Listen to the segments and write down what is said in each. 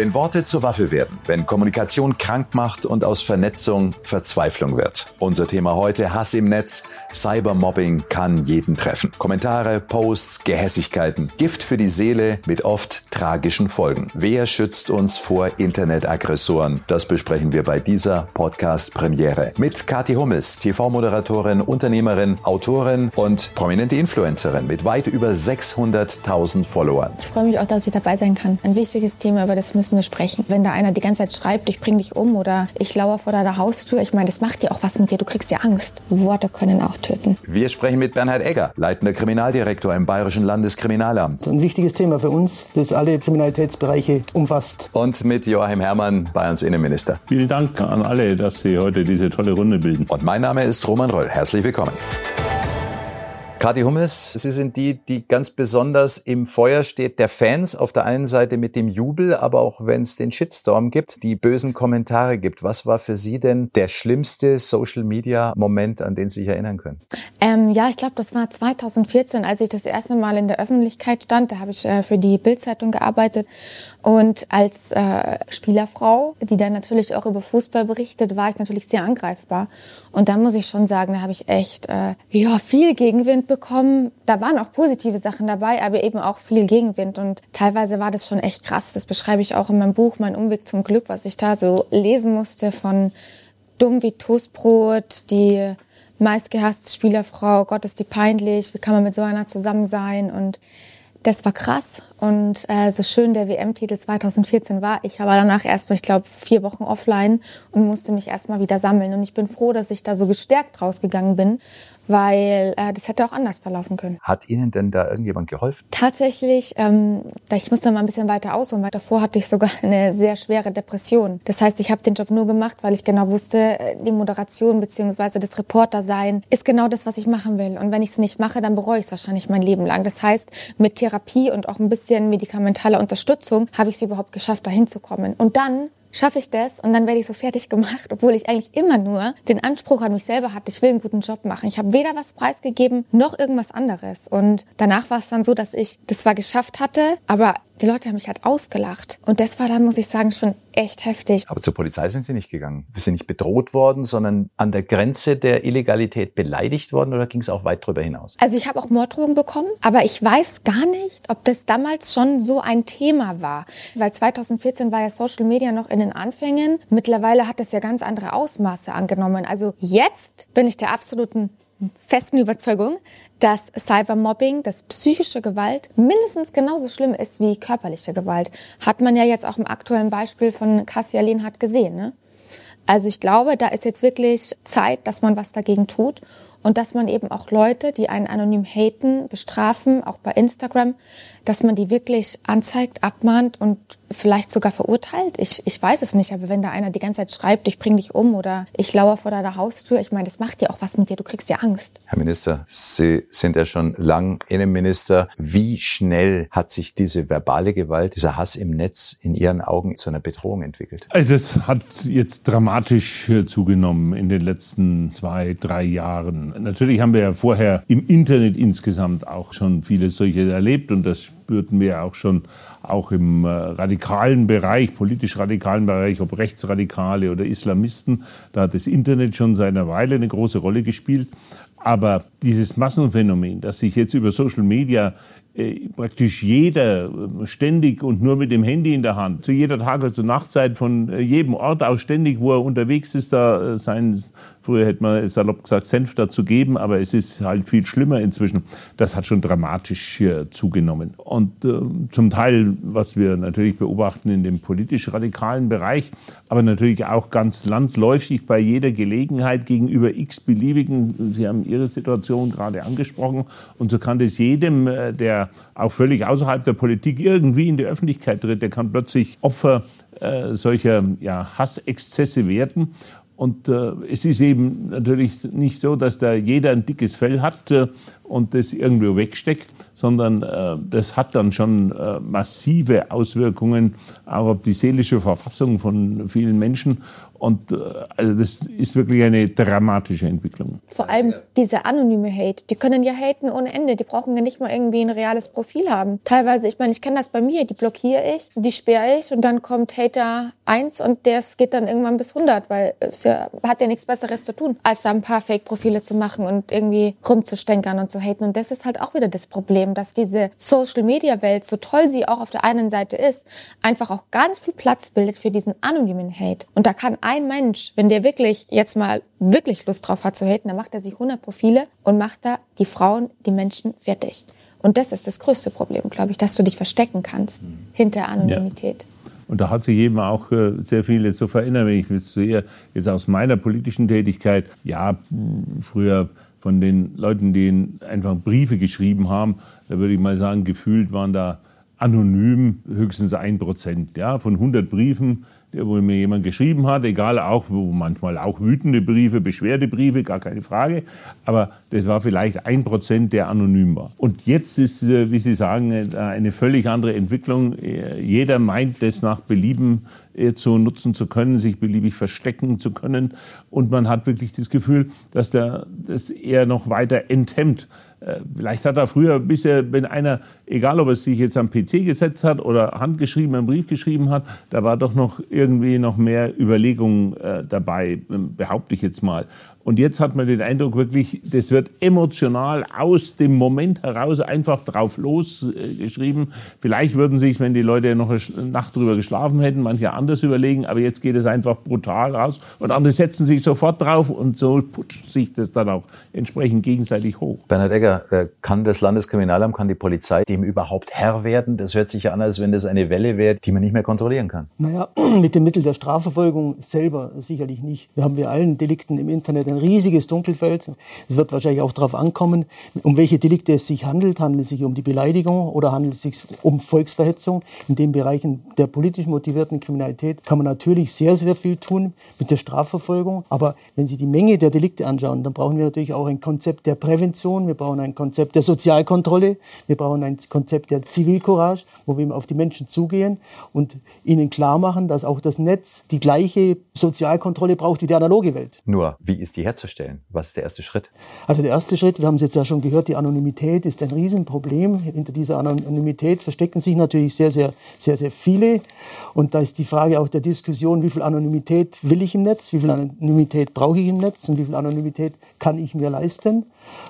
Wenn Worte zur Waffe werden, wenn Kommunikation krank macht und aus Vernetzung Verzweiflung wird. Unser Thema heute Hass im Netz. Cybermobbing kann jeden treffen. Kommentare, Posts, Gehässigkeiten. Gift für die Seele mit oft tragischen Folgen. Wer schützt uns vor Internetaggressoren? Das besprechen wir bei dieser Podcast-Premiere mit Kathi Hummels, TV-Moderatorin, Unternehmerin, Autorin und prominente Influencerin mit weit über 600.000 Followern. Ich freue mich auch, dass ich dabei sein kann. Ein wichtiges Thema, über das müssen wir sprechen. Wenn da einer die ganze Zeit schreibt, ich bring dich um oder ich lauere vor deiner Haustür, ich meine, das macht ja auch was mit dir. Du kriegst ja Angst. Worte können auch töten. Wir sprechen mit Bernhard Egger, leitender Kriminaldirektor im Bayerischen Landeskriminalamt. Ein wichtiges Thema für uns, das alle Kriminalitätsbereiche umfasst. Und mit Joachim Herrmann, Bayerns Innenminister. Vielen Dank an alle, dass Sie heute diese tolle Runde bilden. Und mein Name ist Roman Röll. Herzlich willkommen. Kathi Hummels, Sie sind die, die ganz besonders im Feuer steht der Fans. Auf der einen Seite mit dem Jubel, aber auch wenn es den Shitstorm gibt, die bösen Kommentare gibt. Was war für Sie denn der schlimmste Social-Media-Moment, an den Sie sich erinnern können? Ähm, ja, ich glaube, das war 2014, als ich das erste Mal in der Öffentlichkeit stand. Da habe ich äh, für die Bildzeitung gearbeitet und als äh, Spielerfrau, die dann natürlich auch über Fußball berichtet, war ich natürlich sehr angreifbar. Und da muss ich schon sagen, da habe ich echt äh, ja viel Gegenwind bekommen. Da waren auch positive Sachen dabei, aber eben auch viel Gegenwind. Und teilweise war das schon echt krass. Das beschreibe ich auch in meinem Buch, Mein Umweg zum Glück, was ich da so lesen musste von dumm wie Toastbrot, die meistgehasste Spielerfrau, Gott ist die peinlich, wie kann man mit so einer zusammen sein und das war krass und äh, so schön der WM-Titel 2014 war. Ich war danach erstmal, ich glaube, vier Wochen offline und musste mich erstmal wieder sammeln. Und ich bin froh, dass ich da so gestärkt rausgegangen bin, weil äh, das hätte auch anders verlaufen können. Hat Ihnen denn da irgendjemand geholfen? Tatsächlich, ähm, ich musste mal ein bisschen weiter ausholen, weil davor hatte ich sogar eine sehr schwere Depression. Das heißt, ich habe den Job nur gemacht, weil ich genau wusste, äh, die Moderation bzw. das Reportersein ist genau das, was ich machen will. Und wenn ich es nicht mache, dann bereue ich es wahrscheinlich mein Leben lang. Das heißt, mit Therapie und auch ein bisschen medikamentaler Unterstützung habe ich es überhaupt geschafft, dahin zu kommen. Und dann schaffe ich das und dann werde ich so fertig gemacht, obwohl ich eigentlich immer nur den Anspruch an mich selber hatte, ich will einen guten Job machen. Ich habe weder was preisgegeben noch irgendwas anderes. Und danach war es dann so, dass ich das zwar geschafft hatte, aber die Leute haben mich halt ausgelacht. Und das war dann, muss ich sagen, schon echt heftig. Aber zur Polizei sind Sie nicht gegangen. Sie sind nicht bedroht worden, sondern an der Grenze der Illegalität beleidigt worden oder ging es auch weit darüber hinaus? Also ich habe auch Morddrohungen bekommen, aber ich weiß gar nicht, ob das damals schon so ein Thema war. Weil 2014 war ja Social Media noch in den Anfängen. Mittlerweile hat es ja ganz andere Ausmaße angenommen. Also jetzt bin ich der absoluten festen Überzeugung, dass Cybermobbing, dass psychische Gewalt mindestens genauso schlimm ist wie körperliche Gewalt. Hat man ja jetzt auch im aktuellen Beispiel von Cassia Lehnhardt gesehen. Ne? Also ich glaube, da ist jetzt wirklich Zeit, dass man was dagegen tut und dass man eben auch Leute, die einen anonym haten, bestrafen, auch bei Instagram, dass man die wirklich anzeigt, abmahnt und vielleicht sogar verurteilt. Ich, ich weiß es nicht, aber wenn da einer die ganze Zeit schreibt, ich bring dich um oder ich lauere vor deiner Haustür, ich meine, das macht ja auch was mit dir, du kriegst ja Angst. Herr Minister, Sie sind ja schon lang Innenminister. Wie schnell hat sich diese verbale Gewalt, dieser Hass im Netz in Ihren Augen zu einer Bedrohung entwickelt? Also es hat jetzt dramatisch zugenommen in den letzten zwei, drei Jahren. Natürlich haben wir ja vorher im Internet insgesamt auch schon vieles solches erlebt und das spürten wir auch schon auch im äh, radikalen Bereich, politisch radikalen Bereich, ob Rechtsradikale oder Islamisten. Da hat das Internet schon seit einer Weile eine große Rolle gespielt. Aber dieses Massenphänomen, das sich jetzt über Social Media praktisch jeder äh, ständig und nur mit dem Handy in der Hand, zu jeder Tag- und Nachtzeit von äh, jedem Ort aus ständig, wo er unterwegs ist, da sein Früher hätte man salopp gesagt, Senf dazu geben, aber es ist halt viel schlimmer inzwischen. Das hat schon dramatisch zugenommen. Und äh, zum Teil, was wir natürlich beobachten in dem politisch radikalen Bereich, aber natürlich auch ganz landläufig bei jeder Gelegenheit gegenüber x-beliebigen, Sie haben Ihre Situation gerade angesprochen, und so kann das jedem, äh, der auch völlig außerhalb der Politik irgendwie in die Öffentlichkeit tritt, der kann plötzlich Opfer äh, solcher ja, Hassexzesse werden. Und äh, es ist eben natürlich nicht so, dass da jeder ein dickes Fell hat äh, und das irgendwo wegsteckt, sondern äh, das hat dann schon äh, massive Auswirkungen auch auf die seelische Verfassung von vielen Menschen. Und äh, also das ist wirklich eine dramatische Entwicklung. Vor allem diese anonyme Hate. Die können ja haten ohne Ende. Die brauchen ja nicht mal irgendwie ein reales Profil haben. Teilweise, ich meine, ich kenne das bei mir. Die blockiere ich, die sperre ich und dann kommt Hater 1 und der geht dann irgendwann bis 100, weil es ja, hat ja nichts Besseres zu tun, als da ein paar Fake-Profile zu machen und irgendwie rumzustänkern und zu haten. Und das ist halt auch wieder das Problem, dass diese Social-Media-Welt, so toll sie auch auf der einen Seite ist, einfach auch ganz viel Platz bildet für diesen anonymen Hate. Und da kann ein Mensch, wenn der wirklich jetzt mal wirklich Lust drauf hat zu haten, dann macht er sich 100 Profile und macht da die Frauen, die Menschen fertig. Und das ist das größte Problem, glaube ich, dass du dich verstecken kannst hinter Anonymität. Ja. Und da hat sich eben auch äh, sehr viel jetzt so verändert, wenn ich jetzt sehe, jetzt aus meiner politischen Tätigkeit, ja, früher von den Leuten, die einfach Briefe geschrieben haben, da würde ich mal sagen, gefühlt waren da anonym höchstens ein Prozent. Ja, von 100 Briefen wo mir jemand geschrieben hat, egal auch, wo manchmal auch wütende Briefe, Beschwerdebriefe, gar keine Frage. Aber das war vielleicht ein Prozent, der anonym war. Und jetzt ist, äh, wie Sie sagen, äh, eine völlig andere Entwicklung. Äh, jeder meint, das nach Belieben zu nutzen zu können, sich beliebig verstecken zu können. Und man hat wirklich das Gefühl, dass der, das eher noch weiter enthemmt. Vielleicht hat er früher bisher, wenn einer, egal ob er sich jetzt am PC gesetzt hat oder handgeschrieben einen Brief geschrieben hat, da war doch noch irgendwie noch mehr Überlegung äh, dabei, behaupte ich jetzt mal. Und jetzt hat man den Eindruck wirklich, das wird emotional aus dem Moment heraus einfach drauf losgeschrieben. Vielleicht würden sich, wenn die Leute noch eine Nacht drüber geschlafen hätten, manche anders überlegen, aber jetzt geht es einfach brutal raus und andere setzen sich sofort drauf und so putscht sich das dann auch entsprechend gegenseitig hoch. Bernhard Egger, äh, kann das Landeskriminalamt, kann die Polizei dem überhaupt Herr werden? Das hört sich ja an, als wenn das eine Welle wäre, die man nicht mehr kontrollieren kann. Naja, mit dem Mittel der Strafverfolgung selber sicherlich nicht. Wir haben wir allen Delikten im Internet ein riesiges Dunkelfeld. Es wird wahrscheinlich auch darauf ankommen, um welche Delikte es sich handelt. Handelt es sich um die Beleidigung oder handelt es sich um Volksverhetzung? In den Bereichen der politisch motivierten Kriminalität kann man natürlich sehr, sehr viel tun mit der Strafverfolgung. Aber wenn Sie die Menge der Delikte anschauen, dann brauchen wir natürlich auch ein Konzept der Prävention. Wir brauchen ein Konzept der Sozialkontrolle. Wir brauchen ein Konzept der Zivilcourage, wo wir auf die Menschen zugehen und ihnen klar machen, dass auch das Netz die gleiche Sozialkontrolle braucht wie die analoge Welt. Nur, wie ist die herzustellen? Was ist der erste Schritt? Also der erste Schritt, wir haben es jetzt ja schon gehört, die Anonymität ist ein Riesenproblem. Hinter dieser Anonymität verstecken sich natürlich sehr, sehr, sehr, sehr viele. Und da ist die Frage auch der Diskussion, wie viel Anonymität will ich im Netz, wie viel Anonymität brauche ich im Netz und wie viel Anonymität kann ich mir leisten.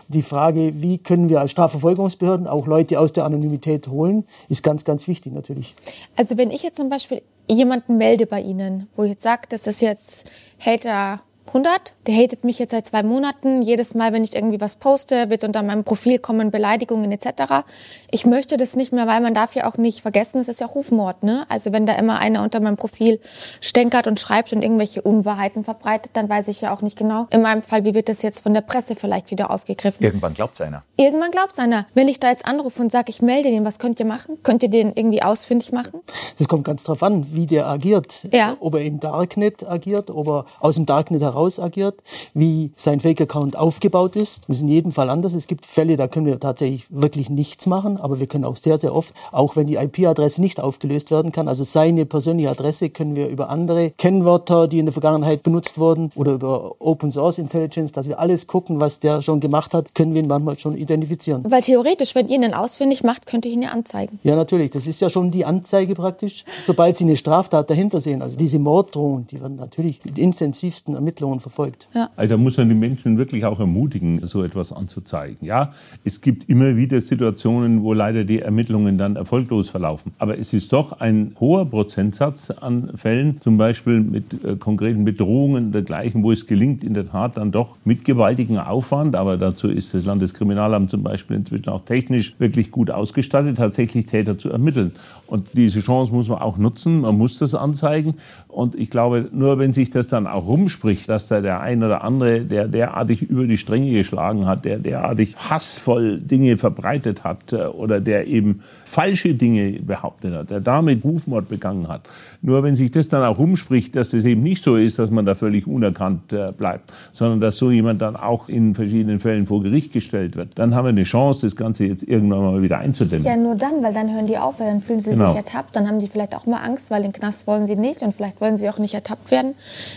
Die Frage, wie können wir als Strafverfolgungsbehörden auch Leute aus der Anonymität holen, ist ganz, ganz wichtig natürlich. Also wenn ich jetzt zum Beispiel jemanden melde bei Ihnen, wo ich jetzt sage, das ist jetzt Hater 100. Der hatet mich jetzt seit zwei Monaten. Jedes Mal, wenn ich irgendwie was poste, wird unter meinem Profil kommen Beleidigungen etc. Ich möchte das nicht mehr, weil man darf ja auch nicht vergessen, es ist ja Rufmord. Ne? Also wenn da immer einer unter meinem Profil stänkert und schreibt und irgendwelche Unwahrheiten verbreitet, dann weiß ich ja auch nicht genau. In meinem Fall, wie wird das jetzt von der Presse vielleicht wieder aufgegriffen? Irgendwann glaubt einer. Irgendwann glaubt einer. Wenn ich da jetzt anrufe und sage, ich melde den, was könnt ihr machen? Könnt ihr den irgendwie ausfindig machen? Das kommt ganz drauf an, wie der agiert. Ja. Ob er im Darknet agiert, ob er aus dem Darknet heraus heraus agiert, wie sein Fake-Account aufgebaut ist. Das ist in jedem Fall anders. Es gibt Fälle, da können wir tatsächlich wirklich nichts machen, aber wir können auch sehr, sehr oft, auch wenn die IP-Adresse nicht aufgelöst werden kann, also seine persönliche Adresse können wir über andere Kennwörter, die in der Vergangenheit benutzt wurden, oder über Open Source Intelligence, dass wir alles gucken, was der schon gemacht hat, können wir ihn manchmal schon identifizieren. Weil theoretisch, wenn ihr ihn ausfindig macht, könnt ihr ihn ja anzeigen. Ja, natürlich. Das ist ja schon die Anzeige praktisch, sobald Sie eine Straftat dahinter sehen. Also diese Morddrohungen, die werden natürlich mit intensivsten Ermittlungen Person verfolgt. Ja. Also da muss man die Menschen wirklich auch ermutigen, so etwas anzuzeigen. Ja, es gibt immer wieder Situationen, wo leider die Ermittlungen dann erfolglos verlaufen. Aber es ist doch ein hoher Prozentsatz an Fällen, zum Beispiel mit äh, konkreten Bedrohungen dergleichen, wo es gelingt, in der Tat dann doch mit gewaltigem Aufwand, aber dazu ist das Landeskriminalamt zum Beispiel inzwischen auch technisch wirklich gut ausgestattet, tatsächlich Täter zu ermitteln. Und diese Chance muss man auch nutzen, man muss das anzeigen. Und ich glaube, nur wenn sich das dann auch rumspricht, dass da der ein oder andere, der derartig über die Stränge geschlagen hat, der derartig hassvoll Dinge verbreitet hat äh, oder der eben falsche Dinge behauptet hat, der damit Rufmord begangen hat. Nur wenn sich das dann auch rumspricht, dass es eben nicht so ist, dass man da völlig unerkannt äh, bleibt, sondern dass so jemand dann auch in verschiedenen Fällen vor Gericht gestellt wird, dann haben wir eine Chance, das Ganze jetzt irgendwann mal wieder einzudämmen. Ja, nur dann, weil dann hören die auf, weil dann fühlen sie genau. sich ertappt, dann haben die vielleicht auch mal Angst, weil den Knast wollen sie nicht und vielleicht wollen sie auch nicht ertappt werden.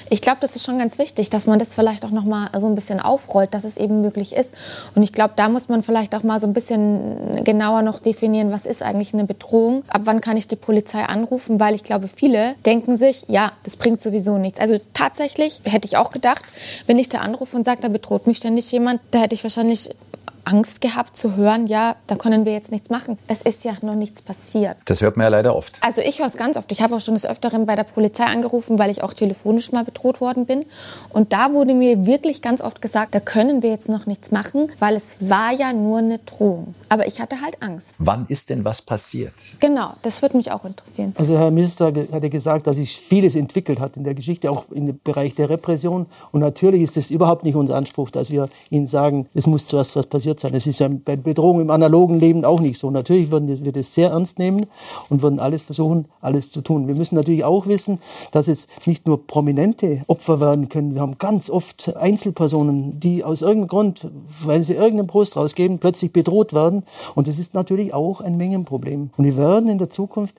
Ich glaube, das ist schon ganz wichtig, dass man das vielleicht auch noch mal so ein bisschen aufrollt, dass es eben möglich ist. Und ich glaube, da muss man vielleicht auch mal so ein bisschen genauer noch definieren, was ist eigentlich eine Bedrohung, ab wann kann ich die Polizei anrufen, weil ich glaube, viele denken sich, ja, das bringt sowieso nichts. Also tatsächlich hätte ich auch gedacht, wenn ich da anrufe und sage, da bedroht mich ständig jemand, da hätte ich wahrscheinlich Angst gehabt zu hören, ja, da können wir jetzt nichts machen. Es ist ja noch nichts passiert. Das hört man ja leider oft. Also ich höre es ganz oft. Ich habe auch schon des Öfteren bei der Polizei angerufen, weil ich auch telefonisch mal bedroht worden bin. Und da wurde mir wirklich ganz oft gesagt, da können wir jetzt noch nichts machen, weil es war ja nur eine Drohung. Aber ich hatte halt Angst. Wann ist denn was passiert? Genau, das würde mich auch interessieren. Also Herr Minister hat ja gesagt, dass sich vieles entwickelt hat in der Geschichte, auch im Bereich der Repression. Und natürlich ist es überhaupt nicht unser Anspruch, dass wir Ihnen sagen, es muss zuerst was passiert sein. Es ist ja bei Bedrohung im analogen Leben auch nicht so. Natürlich würden wir das sehr ernst nehmen und würden alles versuchen, alles zu tun. Wir müssen natürlich auch wissen, dass es nicht nur prominente Opfer werden können. Wir haben ganz oft Einzelpersonen, die aus irgendeinem Grund, weil sie irgendeinen Post rausgeben, plötzlich bedroht werden. Und das ist natürlich auch ein Mengenproblem. Und wir werden in der Zukunft,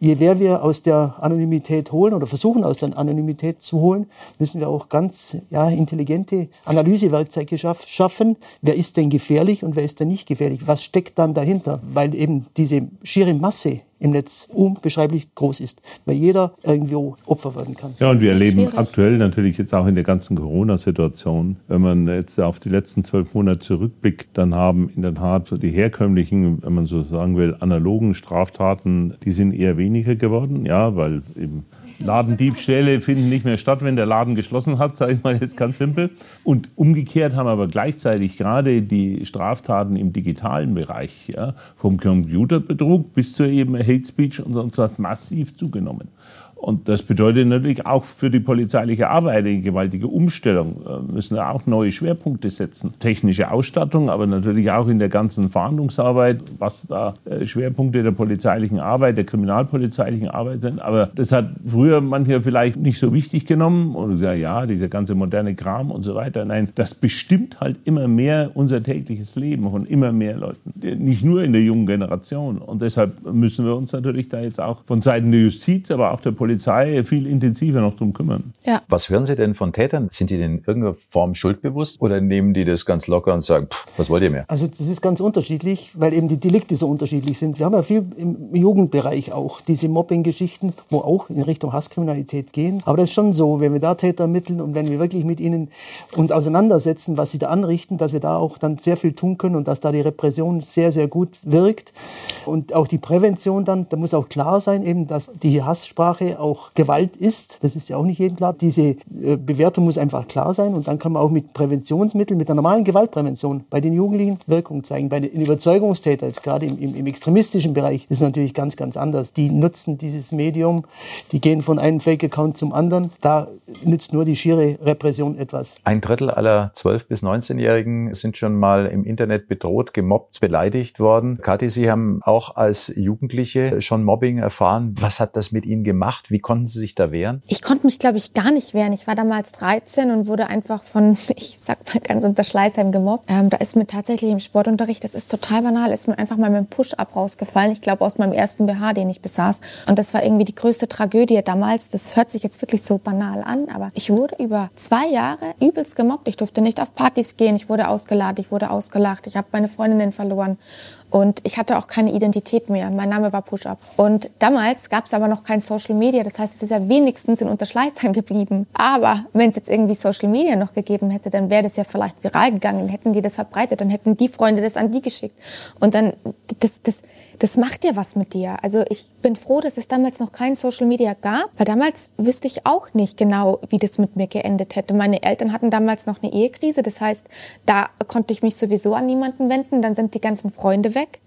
je mehr wir aus der Anonymität holen oder versuchen aus der Anonymität zu holen, müssen wir auch ganz ja, intelligente Analysewerkzeuge schaffen. Wer ist denn gefährlich und wer ist denn nicht gefährlich? Was steckt dann dahinter? Weil eben diese schiere Masse im Netz unbeschreiblich groß ist, weil jeder irgendwo Opfer werden kann. Ja, und wir erleben schwierig. aktuell natürlich jetzt auch in der ganzen Corona-Situation, wenn man jetzt auf die letzten zwölf Monate zurückblickt, dann haben in der Tat die herkömmlichen, wenn man so sagen will, analogen Straftaten, die sind eher weniger geworden, ja, weil eben Ladendiebstähle finden nicht mehr statt, wenn der Laden geschlossen hat, sage ich mal jetzt ganz simpel. Und umgekehrt haben aber gleichzeitig gerade die Straftaten im digitalen Bereich, ja, vom Computerbetrug bis zur eben Hate Speech und sonst was massiv zugenommen. Und das bedeutet natürlich auch für die polizeiliche Arbeit eine gewaltige Umstellung. Wir müssen auch neue Schwerpunkte setzen. Technische Ausstattung, aber natürlich auch in der ganzen Verhandlungsarbeit, was da äh, Schwerpunkte der polizeilichen Arbeit, der kriminalpolizeilichen Arbeit sind. Aber das hat früher mancher vielleicht nicht so wichtig genommen und gesagt, ja, dieser ganze moderne Kram und so weiter. Nein, das bestimmt halt immer mehr unser tägliches Leben von immer mehr Leuten. Nicht nur in der jungen Generation. Und deshalb müssen wir uns natürlich da jetzt auch von Seiten der Justiz, aber auch der Polizei Polizei viel intensiver noch drum kümmern. Ja. Was hören Sie denn von Tätern? Sind die denn in irgendeiner Form schuldbewusst oder nehmen die das ganz locker und sagen, pff, was wollt ihr mehr? Also das ist ganz unterschiedlich, weil eben die Delikte so unterschiedlich sind. Wir haben ja viel im Jugendbereich auch diese Mobbing-Geschichten, wo auch in Richtung Hasskriminalität gehen. Aber das ist schon so, wenn wir da Täter ermitteln und wenn wir wirklich mit ihnen uns auseinandersetzen, was sie da anrichten, dass wir da auch dann sehr viel tun können und dass da die Repression sehr, sehr gut wirkt. Und auch die Prävention dann, da muss auch klar sein, eben, dass die Hasssprache auch Gewalt ist. Das ist ja auch nicht jedem klar. Diese äh, Bewertung muss einfach klar sein und dann kann man auch mit Präventionsmitteln, mit der normalen Gewaltprävention bei den Jugendlichen Wirkung zeigen. Bei den Überzeugungstätern, jetzt gerade im, im, im extremistischen Bereich, ist es natürlich ganz, ganz anders. Die nutzen dieses Medium, die gehen von einem Fake-Account zum anderen. Da nützt nur die schiere Repression etwas. Ein Drittel aller 12- bis 19-Jährigen sind schon mal im Internet bedroht, gemobbt, beleidigt worden. Kathi, Sie haben auch als Jugendliche schon Mobbing erfahren. Was hat das mit Ihnen gemacht? Wie konnten Sie sich da wehren? Ich konnte mich, glaube ich, gar nicht wehren. Ich war damals 13 und wurde einfach von, ich sag mal ganz unter Schleißheim gemobbt. Ähm, da ist mir tatsächlich im Sportunterricht, das ist total banal, ist mir einfach mal mit dem Push-Up rausgefallen. Ich glaube, aus meinem ersten BH, den ich besaß. Und das war irgendwie die größte Tragödie damals. Das hört sich jetzt wirklich so banal an, aber ich wurde über zwei Jahre übelst gemobbt. Ich durfte nicht auf Partys gehen. Ich wurde ausgeladen, ich wurde ausgelacht. Ich habe meine Freundinnen verloren. Und ich hatte auch keine Identität mehr. Mein Name war Push-Up. Und damals gab es aber noch kein Social Media. Das heißt, es ist ja wenigstens in Unterschleißheim geblieben. Aber wenn es jetzt irgendwie Social Media noch gegeben hätte, dann wäre das ja vielleicht viral gegangen. Hätten die das verbreitet, dann hätten die Freunde das an die geschickt. Und dann, das, das, das macht ja was mit dir. Also ich bin froh, dass es damals noch kein Social Media gab, weil damals wüsste ich auch nicht genau, wie das mit mir geendet hätte. Meine Eltern hatten damals noch eine Ehekrise, das heißt, da konnte ich mich sowieso an niemanden wenden, dann sind die ganzen Freunde weg.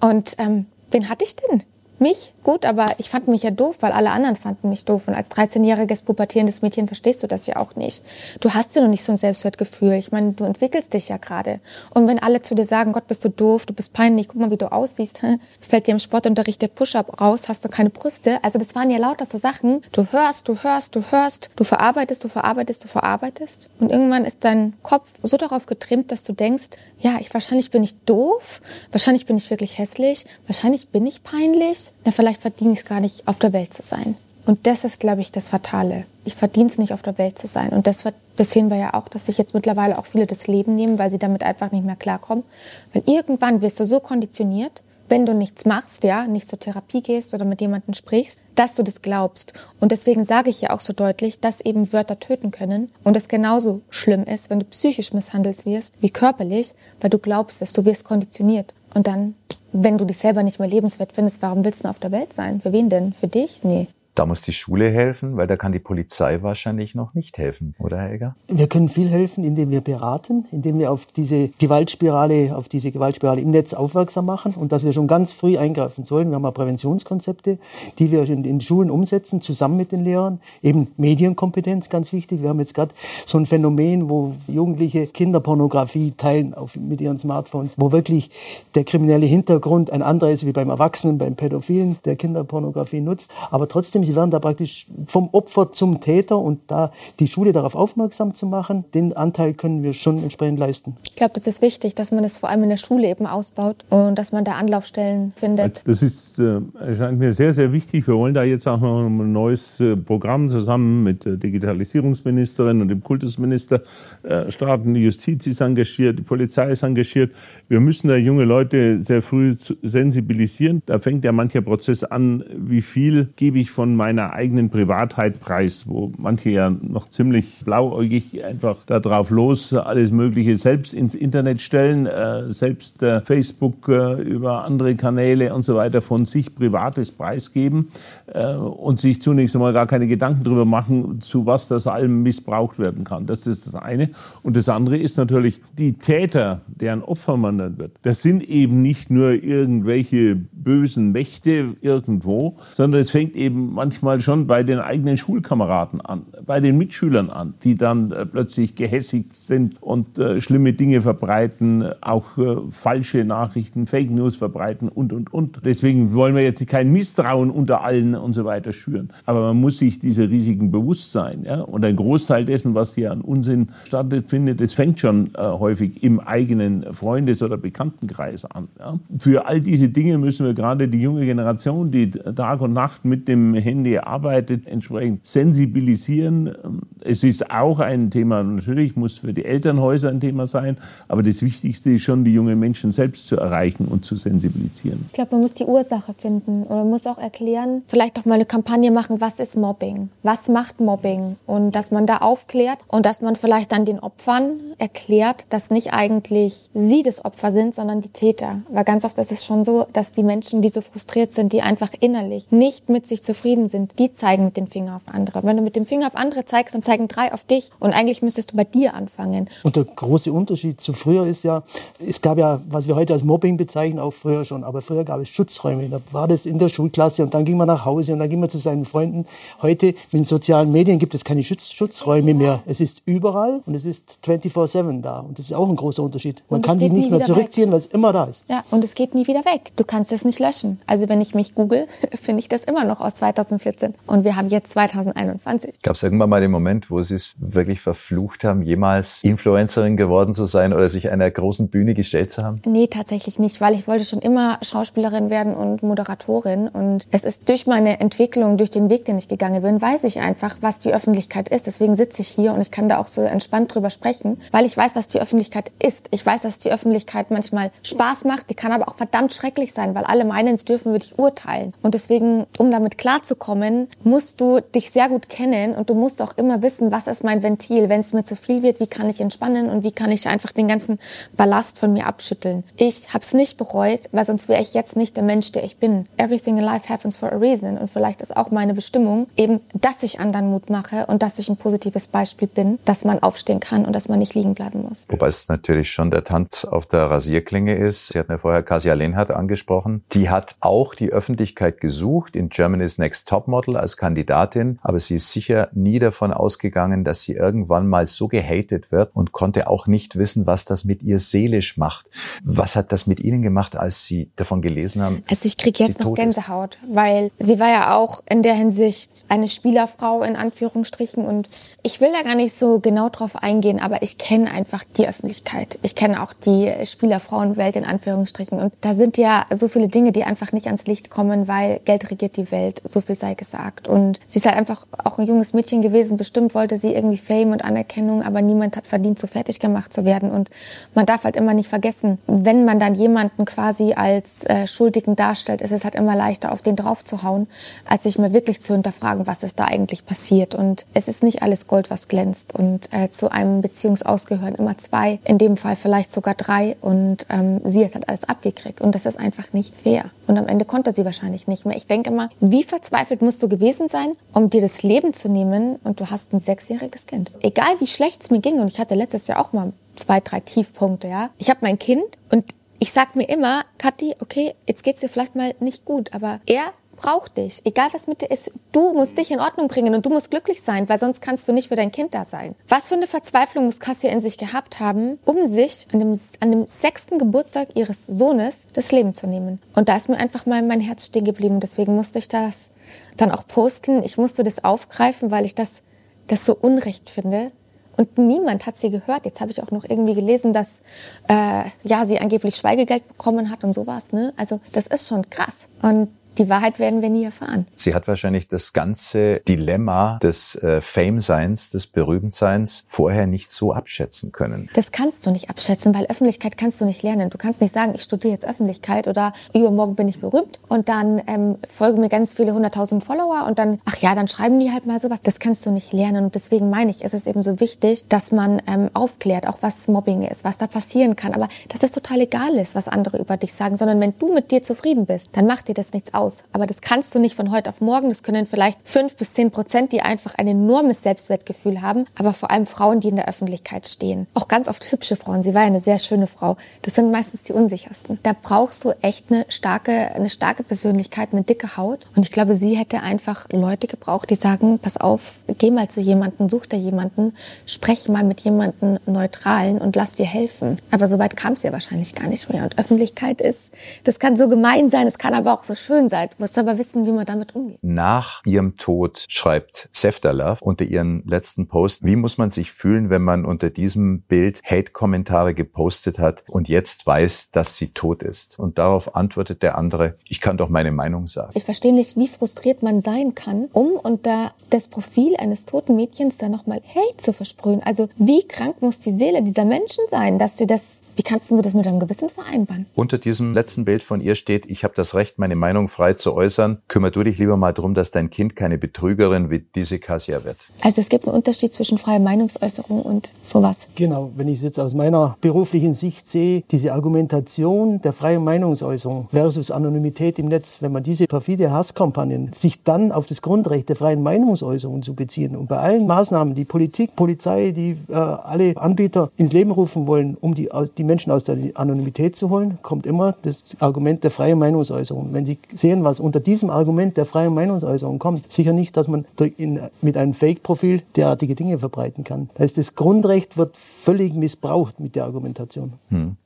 Und ähm, wen hatte ich denn? Mich? Gut, aber ich fand mich ja doof, weil alle anderen fanden mich doof. Und als 13-jähriges pubertierendes Mädchen verstehst du das ja auch nicht. Du hast ja noch nicht so ein Selbstwertgefühl. Ich meine, du entwickelst dich ja gerade. Und wenn alle zu dir sagen, Gott, bist du doof, du bist peinlich, guck mal, wie du aussiehst, fällt dir im Sportunterricht der Push-Up raus, hast du keine Brüste. Also das waren ja lauter so Sachen. Du hörst, du hörst, du hörst, du verarbeitest, du verarbeitest, du verarbeitest. Und irgendwann ist dein Kopf so darauf getrimmt, dass du denkst, ja, ich, wahrscheinlich bin ich doof, wahrscheinlich bin ich wirklich hässlich, wahrscheinlich bin ich peinlich. Na, vielleicht verdiene ich es gar nicht, auf der Welt zu sein. Und das ist, glaube ich, das Fatale. Ich verdiene es nicht, auf der Welt zu sein. Und das, das sehen wir ja auch, dass sich jetzt mittlerweile auch viele das Leben nehmen, weil sie damit einfach nicht mehr klarkommen. Weil irgendwann wirst du so konditioniert, wenn du nichts machst, ja, nicht zur Therapie gehst oder mit jemandem sprichst, dass du das glaubst. Und deswegen sage ich ja auch so deutlich, dass eben Wörter töten können und es genauso schlimm ist, wenn du psychisch misshandelt wirst wie körperlich, weil du glaubst dass du wirst konditioniert. Und dann, wenn du dich selber nicht mehr lebenswert findest, warum willst du auf der Welt sein? Für wen denn? Für dich? Nee. Da muss die Schule helfen, weil da kann die Polizei wahrscheinlich noch nicht helfen, oder Egger? Wir können viel helfen, indem wir beraten, indem wir auf diese Gewaltspirale, auf diese Gewaltspirale im Netz aufmerksam machen und dass wir schon ganz früh eingreifen sollen. Wir haben auch Präventionskonzepte, die wir in den Schulen umsetzen, zusammen mit den Lehrern. Eben Medienkompetenz, ganz wichtig. Wir haben jetzt gerade so ein Phänomen, wo Jugendliche Kinderpornografie teilen auf, mit ihren Smartphones, wo wirklich der kriminelle Hintergrund ein anderer ist wie beim Erwachsenen, beim Pädophilen, der Kinderpornografie nutzt. Aber trotzdem System. Sie werden da praktisch vom Opfer zum Täter und da die Schule darauf aufmerksam zu machen, den Anteil können wir schon entsprechend leisten. Ich glaube, das ist wichtig, dass man das vor allem in der Schule eben ausbaut und dass man da Anlaufstellen findet. Das ist, äh, erscheint mir sehr, sehr wichtig. Wir wollen da jetzt auch noch ein neues äh, Programm zusammen mit der Digitalisierungsministerin und dem Kultusminister äh, starten. Die Justiz ist engagiert, die Polizei ist engagiert. Wir müssen da junge Leute sehr früh sensibilisieren. Da fängt ja mancher Prozess an, wie viel gebe ich von meiner eigenen Privatheit preis, wo manche ja noch ziemlich blauäugig einfach darauf los alles Mögliche selbst ins Internet stellen, selbst Facebook über andere Kanäle und so weiter von sich Privates preisgeben äh, und sich zunächst einmal gar keine Gedanken darüber machen, zu was das allem missbraucht werden kann. Das ist das eine. Und das andere ist natürlich, die Täter, deren Opfer man dann wird, das sind eben nicht nur irgendwelche bösen Mächte irgendwo, sondern es fängt eben manchmal schon bei den eigenen Schulkameraden an, bei den Mitschülern an, die dann äh, plötzlich gehässig sind und äh, schlimme Dinge verbreiten, auch äh, falsche Nachrichten, Fake News verbreiten und, und, und. Deswegen wollen wir jetzt kein Misstrauen unter allen und so weiter schüren. Aber man muss sich diese Risiken bewusst sein. Ja? Und ein Großteil dessen, was hier an Unsinn stattfindet, das fängt schon äh, häufig im eigenen Freundes- oder Bekanntenkreis an. Ja? Für all diese Dinge müssen wir gerade die junge Generation, die Tag und Nacht mit dem Handy arbeitet, entsprechend sensibilisieren. Es ist auch ein Thema, natürlich muss für die Elternhäuser ein Thema sein, aber das Wichtigste ist schon, die jungen Menschen selbst zu erreichen und zu sensibilisieren. Ich glaube, man muss die Ursache finden oder muss auch erklären, vielleicht auch mal eine Kampagne machen, was ist Mobbing? Was macht Mobbing? Und dass man da aufklärt und dass man vielleicht dann den Opfern erklärt, dass nicht eigentlich sie das Opfer sind, sondern die Täter. Weil ganz oft ist es schon so, dass die Menschen, die so frustriert sind, die einfach innerlich nicht mit sich zufrieden sind, die zeigen mit dem Finger auf andere. Wenn du mit dem Finger auf andere zeigst, dann zeigen drei auf dich. Und eigentlich müsstest du bei dir anfangen. Und der große Unterschied zu früher ist ja, es gab ja, was wir heute als Mobbing bezeichnen, auch früher schon. Aber früher gab es Schutzräume. Da war das in der Schulklasse und dann ging man nach Hause und dann ging man zu seinen Freunden. Heute mit den sozialen Medien gibt es keine Schutz Schutzräume mehr. Es ist überall und es ist 24-7 da. Und das ist auch ein großer Unterschied. Man kann sich nicht mehr zurückziehen, weil es immer da ist. Ja, und es geht nie wieder weg. Du kannst es nicht löschen. Also wenn ich mich google, finde ich das immer noch aus 2000 2014 und wir haben jetzt 2021. Gab es irgendwann mal den Moment, wo Sie es wirklich verflucht haben, jemals Influencerin geworden zu sein oder sich einer großen Bühne gestellt zu haben? Nee, tatsächlich nicht, weil ich wollte schon immer Schauspielerin werden und Moderatorin und es ist durch meine Entwicklung, durch den Weg, den ich gegangen bin, weiß ich einfach, was die Öffentlichkeit ist. Deswegen sitze ich hier und ich kann da auch so entspannt drüber sprechen, weil ich weiß, was die Öffentlichkeit ist. Ich weiß, dass die Öffentlichkeit manchmal Spaß macht, die kann aber auch verdammt schrecklich sein, weil alle meinen, es dürfen würde ich urteilen. Und deswegen, um damit klarzukommen, kommen, musst du dich sehr gut kennen und du musst auch immer wissen, was ist mein Ventil. Wenn es mir zu viel wird, wie kann ich entspannen und wie kann ich einfach den ganzen Ballast von mir abschütteln. Ich habe es nicht bereut, weil sonst wäre ich jetzt nicht der Mensch, der ich bin. Everything in life happens for a reason und vielleicht ist auch meine Bestimmung eben, dass ich anderen Mut mache und dass ich ein positives Beispiel bin, dass man aufstehen kann und dass man nicht liegen bleiben muss. Wobei es natürlich schon der Tanz auf der Rasierklinge ist. Sie hatten ja vorher Kasia Lehnhardt angesprochen. Die hat auch die Öffentlichkeit gesucht in Germany's Next Topmodel als Kandidatin, aber sie ist sicher nie davon ausgegangen, dass sie irgendwann mal so gehatet wird und konnte auch nicht wissen, was das mit ihr seelisch macht. Was hat das mit Ihnen gemacht, als Sie davon gelesen haben? Also ich kriege jetzt noch Gänsehaut, ist? weil sie war ja auch in der Hinsicht eine Spielerfrau in Anführungsstrichen und ich will da gar nicht so genau drauf eingehen, aber ich kenne einfach die Öffentlichkeit. Ich kenne auch die Spielerfrauenwelt in Anführungsstrichen und da sind ja so viele Dinge die einfach nicht ans Licht kommen, weil Geld regiert die Welt, so viel sei gesagt. Und sie ist halt einfach auch ein junges Mädchen gewesen. Bestimmt wollte sie irgendwie Fame und Anerkennung, aber niemand hat verdient, so fertig gemacht zu werden. Und man darf halt immer nicht vergessen, wenn man dann jemanden quasi als äh, Schuldigen darstellt, ist es halt immer leichter, auf den draufzuhauen, als sich mal wirklich zu hinterfragen, was ist da eigentlich passiert. Und es ist nicht alles Gold, was glänzt. Und äh, zu einem Beziehungsaus gehören immer zwei, in dem Fall vielleicht sogar drei. Und ähm, sie hat halt alles abgekriegt. Und das ist einfach nicht fair. Und am Ende konnte sie wahrscheinlich nicht mehr. Ich denke immer, wie verzweifelt musst du gewesen sein, um dir das Leben zu nehmen und du hast ein sechsjähriges Kind. Egal wie schlecht es mir ging, und ich hatte letztes Jahr auch mal zwei, drei Tiefpunkte, ja. Ich habe mein Kind und ich sag mir immer, Kathi, okay, jetzt geht's dir vielleicht mal nicht gut, aber er braucht dich. Egal was mit dir ist, du musst dich in Ordnung bringen und du musst glücklich sein, weil sonst kannst du nicht für dein Kind da sein. Was für eine Verzweiflung muss Cassia in sich gehabt haben, um sich an dem, an dem sechsten Geburtstag ihres Sohnes das Leben zu nehmen. Und da ist mir einfach mal mein Herz stehen geblieben. Deswegen musste ich das dann auch posten. Ich musste das aufgreifen, weil ich das, das so unrecht finde. Und niemand hat sie gehört. Jetzt habe ich auch noch irgendwie gelesen, dass äh, ja sie angeblich Schweigegeld bekommen hat und sowas. Ne? Also das ist schon krass. Und die Wahrheit werden wir nie erfahren. Sie hat wahrscheinlich das ganze Dilemma des äh, Fame-Seins, des Berühmtseins vorher nicht so abschätzen können. Das kannst du nicht abschätzen, weil Öffentlichkeit kannst du nicht lernen. Du kannst nicht sagen, ich studiere jetzt Öffentlichkeit oder übermorgen bin ich berühmt und dann ähm, folgen mir ganz viele hunderttausend Follower und dann, ach ja, dann schreiben die halt mal sowas. Das kannst du nicht lernen und deswegen meine ich, ist es eben so wichtig, dass man ähm, aufklärt, auch was Mobbing ist, was da passieren kann, aber dass es total egal ist, was andere über dich sagen, sondern wenn du mit dir zufrieden bist, dann macht dir das nichts aus aus. Aber das kannst du nicht von heute auf morgen. Das können vielleicht fünf bis zehn Prozent, die einfach ein enormes Selbstwertgefühl haben. Aber vor allem Frauen, die in der Öffentlichkeit stehen. Auch ganz oft hübsche Frauen. Sie war ja eine sehr schöne Frau. Das sind meistens die unsichersten. Da brauchst du echt eine starke, eine starke Persönlichkeit, eine dicke Haut. Und ich glaube, sie hätte einfach Leute gebraucht, die sagen, pass auf, geh mal zu jemandem, such dir jemanden, sprech mal mit jemandem Neutralen und lass dir helfen. Aber so weit kam es ja wahrscheinlich gar nicht mehr. Und Öffentlichkeit ist, das kann so gemein sein, es kann aber auch so schön sein. Du musst aber wissen, wie man damit umgeht. Nach ihrem Tod schreibt Sefdallah unter ihren letzten Post, wie muss man sich fühlen, wenn man unter diesem Bild Hate-Kommentare gepostet hat und jetzt weiß, dass sie tot ist? Und darauf antwortet der andere, ich kann doch meine Meinung sagen. Ich verstehe nicht, wie frustriert man sein kann, um unter das Profil eines toten Mädchens da nochmal Hate zu versprühen. Also wie krank muss die Seele dieser Menschen sein, dass sie das wie kannst du das mit deinem Gewissen vereinbaren? Unter diesem letzten Bild von ihr steht, ich habe das Recht, meine Meinung frei zu äußern. Kümmer du dich lieber mal darum, dass dein Kind keine Betrügerin wie diese Cassia wird. Also es gibt einen Unterschied zwischen freier Meinungsäußerung und sowas. Genau, wenn ich es jetzt aus meiner beruflichen Sicht sehe, diese Argumentation der freien Meinungsäußerung versus Anonymität im Netz, wenn man diese perfide Hasskampagnen sich dann auf das Grundrecht der freien Meinungsäußerung zu beziehen und bei allen Maßnahmen, die Politik, Polizei, die äh, alle Anbieter ins Leben rufen wollen, um die, die die Menschen aus der Anonymität zu holen, kommt immer das Argument der freien Meinungsäußerung. Wenn Sie sehen, was unter diesem Argument der freien Meinungsäußerung kommt, sicher nicht, dass man in, mit einem Fake-Profil derartige Dinge verbreiten kann. Das heißt, das Grundrecht wird völlig missbraucht mit der Argumentation. Hm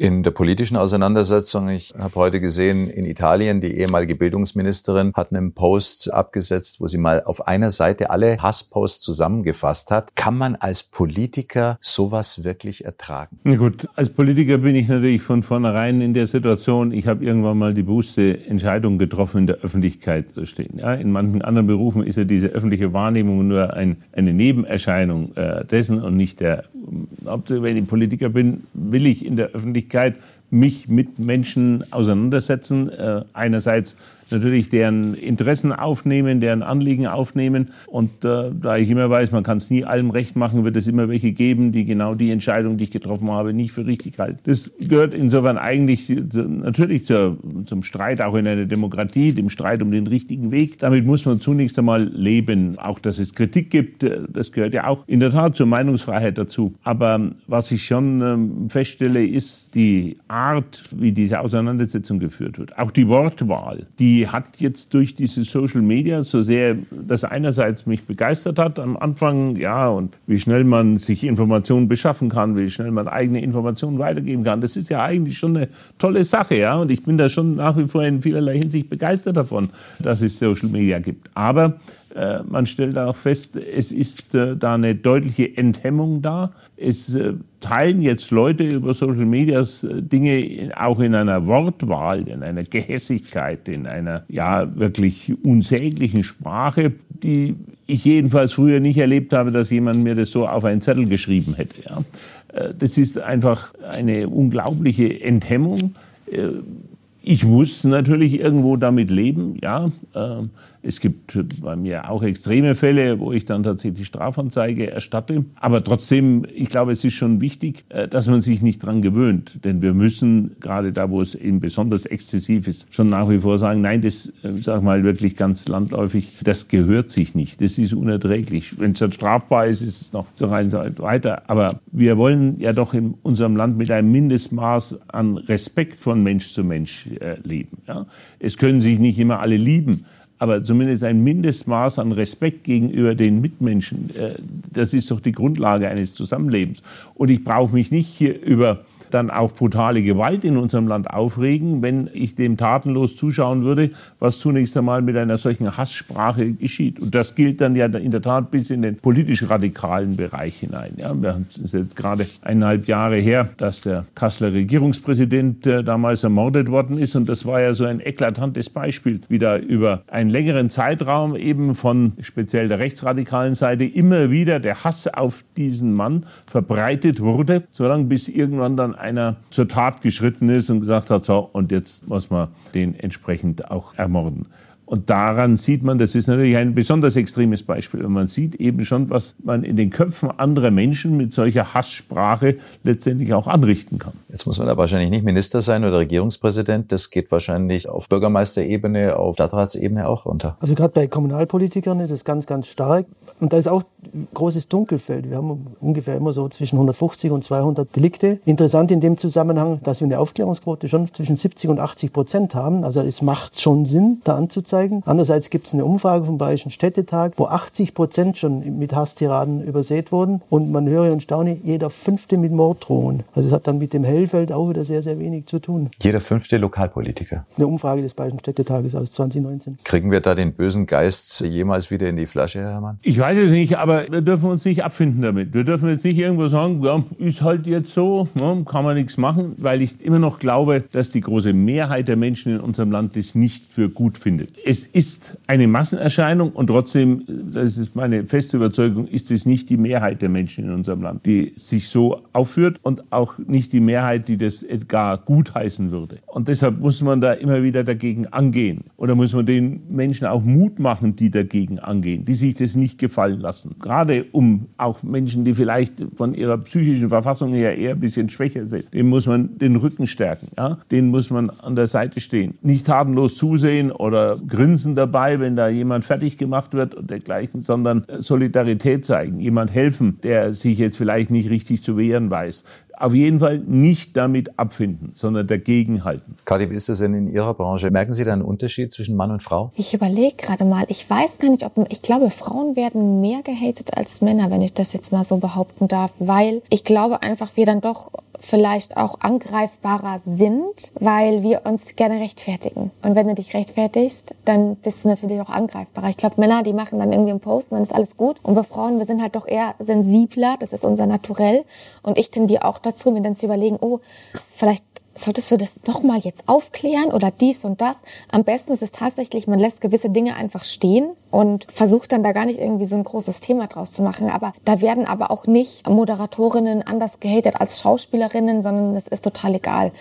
in der politischen Auseinandersetzung. Ich habe heute gesehen, in Italien, die ehemalige Bildungsministerin hat einen Post abgesetzt, wo sie mal auf einer Seite alle Hassposts zusammengefasst hat. Kann man als Politiker sowas wirklich ertragen? Na gut, als Politiker bin ich natürlich von vornherein in der Situation, ich habe irgendwann mal die bewusste Entscheidung getroffen, in der Öffentlichkeit zu stehen. Ja, in manchen anderen Berufen ist ja diese öffentliche Wahrnehmung nur ein, eine Nebenerscheinung äh, dessen und nicht der, wenn ich Politiker bin, will ich in der Öffentlichkeit mich mit Menschen auseinandersetzen. Äh, einerseits natürlich deren Interessen aufnehmen, deren Anliegen aufnehmen. Und äh, da ich immer weiß, man kann es nie allem recht machen, wird es immer welche geben, die genau die Entscheidung, die ich getroffen habe, nicht für richtig halten. Das gehört insofern eigentlich natürlich zur, zum Streit auch in einer Demokratie, dem Streit um den richtigen Weg. Damit muss man zunächst einmal leben. Auch, dass es Kritik gibt, äh, das gehört ja auch in der Tat zur Meinungsfreiheit dazu. Aber was ich schon ähm, feststelle, ist die Art, wie diese Auseinandersetzung geführt wird. Auch die Wortwahl, die hat jetzt durch diese Social Media, so sehr das einerseits mich begeistert hat am Anfang, ja, und wie schnell man sich Informationen beschaffen kann, wie schnell man eigene Informationen weitergeben kann, das ist ja eigentlich schon eine tolle Sache, ja, und ich bin da schon nach wie vor in vielerlei Hinsicht begeistert davon, dass es Social Media gibt. Aber man stellt auch fest, es ist äh, da eine deutliche Enthemmung da. Es äh, teilen jetzt Leute über Social Media Dinge auch in einer Wortwahl, in einer Gehässigkeit, in einer ja wirklich unsäglichen Sprache, die ich jedenfalls früher nicht erlebt habe, dass jemand mir das so auf einen Zettel geschrieben hätte. Ja. Das ist einfach eine unglaubliche Enthemmung. Ich muss natürlich irgendwo damit leben, ja. Es gibt bei mir auch extreme Fälle, wo ich dann tatsächlich Strafanzeige erstatte. Aber trotzdem, ich glaube, es ist schon wichtig, äh, dass man sich nicht dran gewöhnt. Denn wir müssen, gerade da, wo es eben besonders exzessiv ist, schon nach wie vor sagen, nein, das, äh, sag mal wirklich ganz landläufig, das gehört sich nicht. Das ist unerträglich. Wenn es dann strafbar ist, ist es noch so rein weiter. Aber wir wollen ja doch in unserem Land mit einem Mindestmaß an Respekt von Mensch zu Mensch äh, leben. Ja? Es können sich nicht immer alle lieben aber zumindest ein Mindestmaß an Respekt gegenüber den Mitmenschen, äh, das ist doch die Grundlage eines Zusammenlebens. Und ich brauche mich nicht hier über dann auch brutale Gewalt in unserem Land aufregen, wenn ich dem tatenlos zuschauen würde, was zunächst einmal mit einer solchen Hasssprache geschieht. Und das gilt dann ja in der Tat bis in den politisch radikalen Bereich hinein. Ja, es jetzt gerade eineinhalb Jahre her, dass der Kasseler Regierungspräsident äh, damals ermordet worden ist. Und das war ja so ein eklatantes Beispiel, wie da über einen längeren Zeitraum eben von speziell der rechtsradikalen Seite immer wieder der Hass auf diesen Mann verbreitet wurde, solange bis irgendwann dann einer zur Tat geschritten ist und gesagt hat, so, und jetzt muss man den entsprechend auch ermorden. Und daran sieht man, das ist natürlich ein besonders extremes Beispiel, und man sieht eben schon, was man in den Köpfen anderer Menschen mit solcher Hasssprache letztendlich auch anrichten kann. Jetzt muss man da wahrscheinlich nicht Minister sein oder Regierungspräsident, das geht wahrscheinlich auf Bürgermeisterebene, auf Stadtratsebene auch runter. Also gerade bei Kommunalpolitikern ist es ganz, ganz stark. Und da ist auch großes Dunkelfeld. Wir haben ungefähr immer so zwischen 150 und 200 Delikte. Interessant in dem Zusammenhang, dass wir eine Aufklärungsquote schon zwischen 70 und 80 Prozent haben. Also es macht schon Sinn, da anzuzeigen. Andererseits gibt es eine Umfrage vom Bayerischen Städtetag, wo 80 Prozent schon mit Hasstiraden übersät wurden. Und man höre und staune, jeder Fünfte mit Morddrohungen. Also es hat dann mit dem Hellfeld auch wieder sehr, sehr wenig zu tun. Jeder fünfte Lokalpolitiker. Eine Umfrage des Bayerischen Städtetages aus 2019. Kriegen wir da den bösen Geist jemals wieder in die Flasche, Hermann? Ich weiß es nicht, aber wir dürfen uns nicht abfinden damit. Wir dürfen jetzt nicht irgendwo sagen, ja, ist halt jetzt so, ja, kann man nichts machen, weil ich immer noch glaube, dass die große Mehrheit der Menschen in unserem Land das nicht für gut findet es ist eine Massenerscheinung und trotzdem, das ist meine feste Überzeugung, ist es nicht die Mehrheit der Menschen in unserem Land, die sich so aufführt und auch nicht die Mehrheit, die das gar gutheißen würde. Und deshalb muss man da immer wieder dagegen angehen. Oder muss man den Menschen auch Mut machen, die dagegen angehen, die sich das nicht gefallen lassen. Gerade um auch Menschen, die vielleicht von ihrer psychischen Verfassung her eher ein bisschen schwächer sind, dem muss man den Rücken stärken. Ja? Denen muss man an der Seite stehen. Nicht tatenlos zusehen oder Grinsen dabei, wenn da jemand fertig gemacht wird und dergleichen, sondern Solidarität zeigen, jemand helfen, der sich jetzt vielleicht nicht richtig zu wehren weiß auf jeden Fall nicht damit abfinden, sondern dagegen halten. Kathi, wie ist das denn in Ihrer Branche? Merken Sie da einen Unterschied zwischen Mann und Frau? Ich überlege gerade mal. Ich weiß gar nicht, ob ich glaube, Frauen werden mehr gehatet als Männer, wenn ich das jetzt mal so behaupten darf, weil ich glaube einfach, wir dann doch vielleicht auch angreifbarer sind, weil wir uns gerne rechtfertigen. Und wenn du dich rechtfertigst, dann bist du natürlich auch angreifbarer. Ich glaube, Männer, die machen dann irgendwie einen Post und dann ist alles gut. Und wir Frauen, wir sind halt doch eher sensibler. Das ist unser Naturell. Und ich tendiere auch dazu, mir dann zu überlegen, oh, vielleicht solltest du das doch mal jetzt aufklären oder dies und das. Am besten ist es tatsächlich, man lässt gewisse Dinge einfach stehen und versucht dann da gar nicht irgendwie so ein großes Thema draus zu machen. Aber da werden aber auch nicht Moderatorinnen anders gehatet als Schauspielerinnen, sondern es ist total egal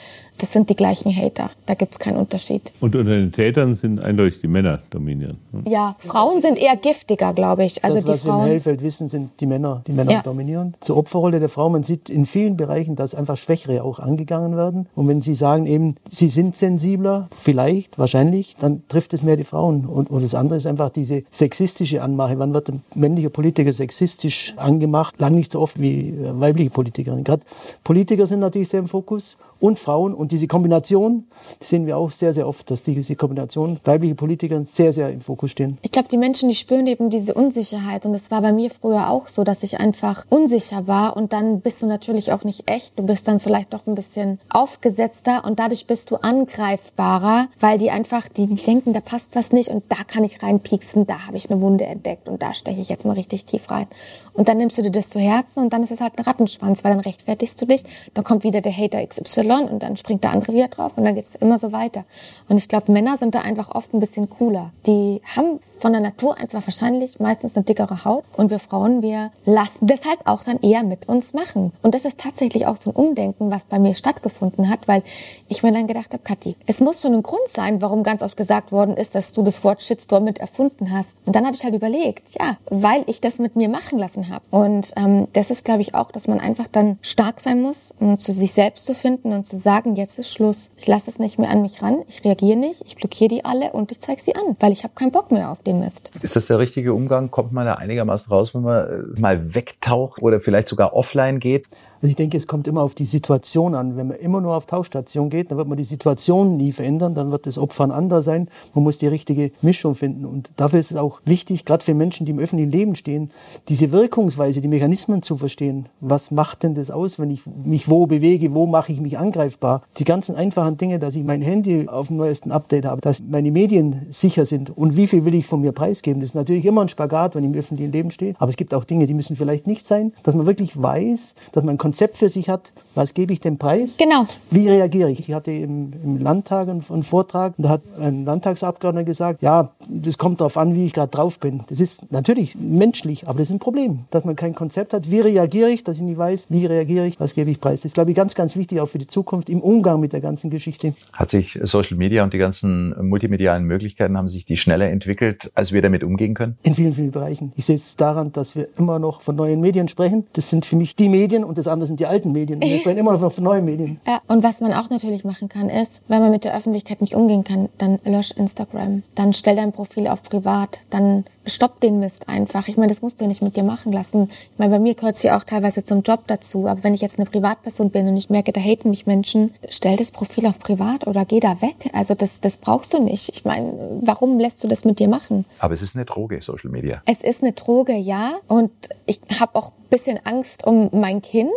das sind die gleichen Hater. Da gibt es keinen Unterschied. Und unter den Tätern sind eindeutig die Männer dominieren. Hm? Ja, Frauen sind eher giftiger, glaube ich. Also das, was Frauen wir im Hellfeld wissen, sind die Männer, die Männer ja. dominieren. Zur Opferrolle der Frau, man sieht in vielen Bereichen, dass einfach Schwächere auch angegangen werden. Und wenn Sie sagen eben, sie sind sensibler, vielleicht, wahrscheinlich, dann trifft es mehr die Frauen. Und, und das andere ist einfach diese sexistische Anmache. Wann wird ein männlicher Politiker sexistisch angemacht? Lang nicht so oft wie äh, weibliche Politikerinnen. Gerade Politiker sind natürlich sehr im Fokus und Frauen. Und diese Kombination sehen wir auch sehr, sehr oft, dass diese Kombination weibliche Politiker sehr, sehr im Fokus stehen. Ich glaube, die Menschen, die spüren eben diese Unsicherheit. Und es war bei mir früher auch so, dass ich einfach unsicher war. Und dann bist du natürlich auch nicht echt. Du bist dann vielleicht doch ein bisschen aufgesetzter und dadurch bist du angreifbarer, weil die einfach, die, die denken, da passt was nicht und da kann ich reinpieksen, da habe ich eine Wunde entdeckt und da steche ich jetzt mal richtig tief rein. Und dann nimmst du dir das zu Herzen und dann ist es halt ein Rattenschwanz, weil dann rechtfertigst du dich, dann kommt wieder der Hater XY und dann springt der andere wieder drauf und dann geht es immer so weiter. Und ich glaube, Männer sind da einfach oft ein bisschen cooler. Die haben von der Natur einfach wahrscheinlich meistens eine dickere Haut und wir Frauen, wir lassen das halt auch dann eher mit uns machen. Und das ist tatsächlich auch so ein Umdenken, was bei mir stattgefunden hat, weil ich mir dann gedacht habe, Kathi, es muss schon ein Grund sein, warum ganz oft gesagt worden ist, dass du das Wort Shitstorm mit erfunden hast. Und dann habe ich halt überlegt, ja, weil ich das mit mir machen lassen habe. Und ähm, das ist, glaube ich, auch, dass man einfach dann stark sein muss, um zu sich selbst zu finden und zu sagen, jetzt ist Schluss. Ich lasse es nicht mehr an mich ran, ich reagiere nicht, ich blockiere die alle und ich zeige sie an, weil ich habe keinen Bock mehr auf den Mist. Ist das der richtige Umgang? Kommt man da einigermaßen raus, wenn man äh, mal wegtaucht oder vielleicht sogar offline geht? Also ich denke, es kommt immer auf die Situation an. Wenn man immer nur auf Tauschstation geht, dann wird man die Situation nie verändern, dann wird das Opfer ein anderer sein. Man muss die richtige Mischung finden. Und dafür ist es auch wichtig, gerade für Menschen, die im öffentlichen Leben stehen, diese Wirkungsweise, die Mechanismen zu verstehen. Was macht denn das aus, wenn ich mich wo bewege, wo mache ich mich angreifbar? Die ganzen einfachen Dinge, dass ich mein Handy auf dem neuesten Update habe, dass meine Medien sicher sind und wie viel will ich von mir preisgeben. Das ist natürlich immer ein Spagat, wenn ich im öffentlichen Leben stehe. Aber es gibt auch Dinge, die müssen vielleicht nicht sein, dass man wirklich weiß, dass man Konzept für sich hat, was gebe ich dem Preis? Genau. Wie reagiere ich? Ich hatte im, im Landtag einen, einen, Vortrag und da hat ein Landtagsabgeordneter gesagt, ja, das kommt darauf an, wie ich gerade drauf bin. Das ist natürlich menschlich, aber das ist ein Problem, dass man kein Konzept hat. Wie reagiere ich, dass ich nicht weiß, wie reagiere ich, was gebe ich preis? Das ist, glaube ich, ganz, ganz wichtig auch für die Zukunft im Umgang mit der ganzen Geschichte. Hat sich Social Media und die ganzen multimedialen Möglichkeiten, haben sich die schneller entwickelt, als wir damit umgehen können? In vielen, vielen Bereichen. Ich sehe es daran, dass wir immer noch von neuen Medien sprechen. Das sind für mich die Medien und das andere sind die alten Medien. Sprechen immer noch von neuen Medien. Ja, und was man auch natürlich machen kann, ist, wenn man mit der Öffentlichkeit nicht umgehen kann, dann lösch Instagram. Dann stell dein Profil auf privat. Dann stopp den Mist einfach. Ich meine, das musst du ja nicht mit dir machen lassen. Ich meine, bei mir gehört es ja auch teilweise zum Job dazu. Aber wenn ich jetzt eine Privatperson bin und ich merke, da haten mich Menschen, stell das Profil auf privat oder geh da weg. Also das, das brauchst du nicht. Ich meine, warum lässt du das mit dir machen? Aber es ist eine Droge, Social Media. Es ist eine Droge, ja. Und ich habe auch ein bisschen Angst um mein Kind.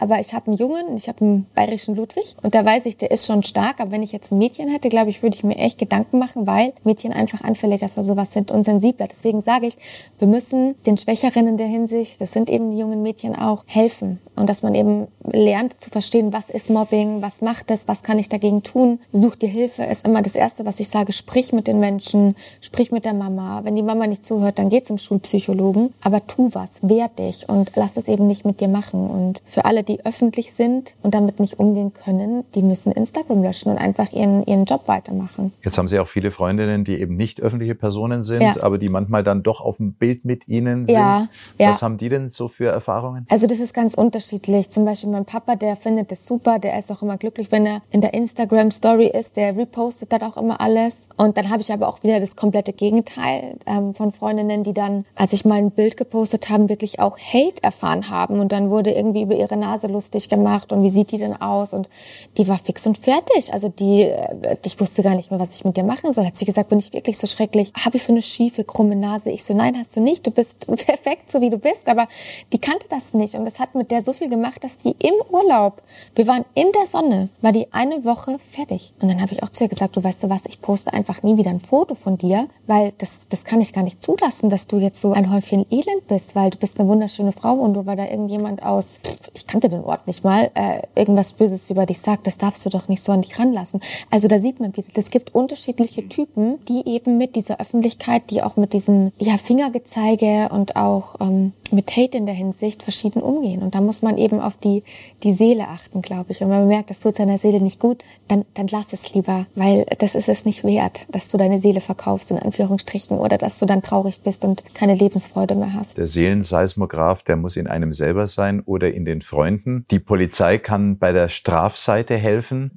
Aber ich habe einen Jungen, ich habe einen bayerischen Ludwig und da weiß ich, der ist schon stark. Aber wenn ich jetzt ein Mädchen hätte, glaube ich, würde ich mir echt Gedanken machen, weil Mädchen einfach anfälliger für sowas sind und sensibler. Deswegen sage ich, wir müssen den Schwächeren in der Hinsicht, das sind eben die jungen Mädchen auch, helfen. Und dass man eben lernt zu verstehen, was ist Mobbing, was macht es, was kann ich dagegen tun. Such dir Hilfe, ist immer das Erste, was ich sage. Sprich mit den Menschen, sprich mit der Mama. Wenn die Mama nicht zuhört, dann geh zum Schulpsychologen. Aber tu was, wehr dich und lass es eben nicht mit dir machen. Und für alle, die öffentlich sind und damit nicht umgehen können, die müssen Instagram löschen und einfach ihren, ihren Job weitermachen. Jetzt haben Sie auch viele Freundinnen, die eben nicht öffentliche Personen sind, Ja. aber die manchmal dann doch auf dem Bild mit Ihnen sind. Ja, ja. Was haben die denn so für Erfahrungen? Also das ist ganz unterschiedlich. Zum Beispiel mein Papa, der findet das super, der ist auch immer glücklich, wenn er in der Instagram Story ist, der repostet dann auch immer alles. Und dann habe ich aber auch wieder das komplette Gegenteil ähm, von Freundinnen, die dann, als ich mal ein Bild gepostet haben, wirklich auch Hate erfahren haben und dann wurde irgendwie über ihre Nase lustig gemacht und wie sieht die denn aus und die war fix und fertig. Also die, äh, ich wusste gar nicht mehr, was ich mit dir machen soll. Hat sie gesagt, bin ich wirklich so schrecklich? Habe ich so eine schiefe, krumme Nase? Ich so, nein, hast du nicht. Du bist perfekt, so wie du bist. Aber die kannte das nicht und das hat mit der so viel gemacht, dass die im Urlaub, wir waren in der Sonne, war die eine Woche fertig. Und dann habe ich auch zu ihr gesagt, du weißt du was, ich poste einfach nie wieder ein Foto von dir, weil das, das kann ich gar nicht zulassen, dass du jetzt so ein Häufchen Elend bist, weil du bist eine wunderschöne Frau und nur weil da irgendjemand aus, ich kannte den Ort nicht mal, äh, irgendwas Böses über dich sagt, das darfst du doch nicht so an dich ranlassen. Also da sieht man wieder, es gibt unterschiedliche Typen, die eben mit dieser Öffentlichkeit, die auch mit diesem ja, Fingergezeige und auch ähm, mit Hate in der Hinsicht verschieden umgehen. Und da muss man eben auf die, die Seele achten, glaube ich. Und wenn man merkt, das tut seiner Seele nicht gut, dann, dann lass es lieber, weil das ist es nicht wert, dass du deine Seele verkaufst, in Anführungsstrichen, oder dass du dann traurig bist und keine Lebensfreude mehr hast. Der Seelenseismograph, der muss in einem selber sein oder in den Freunden. Die Polizei kann bei der Strafseite helfen.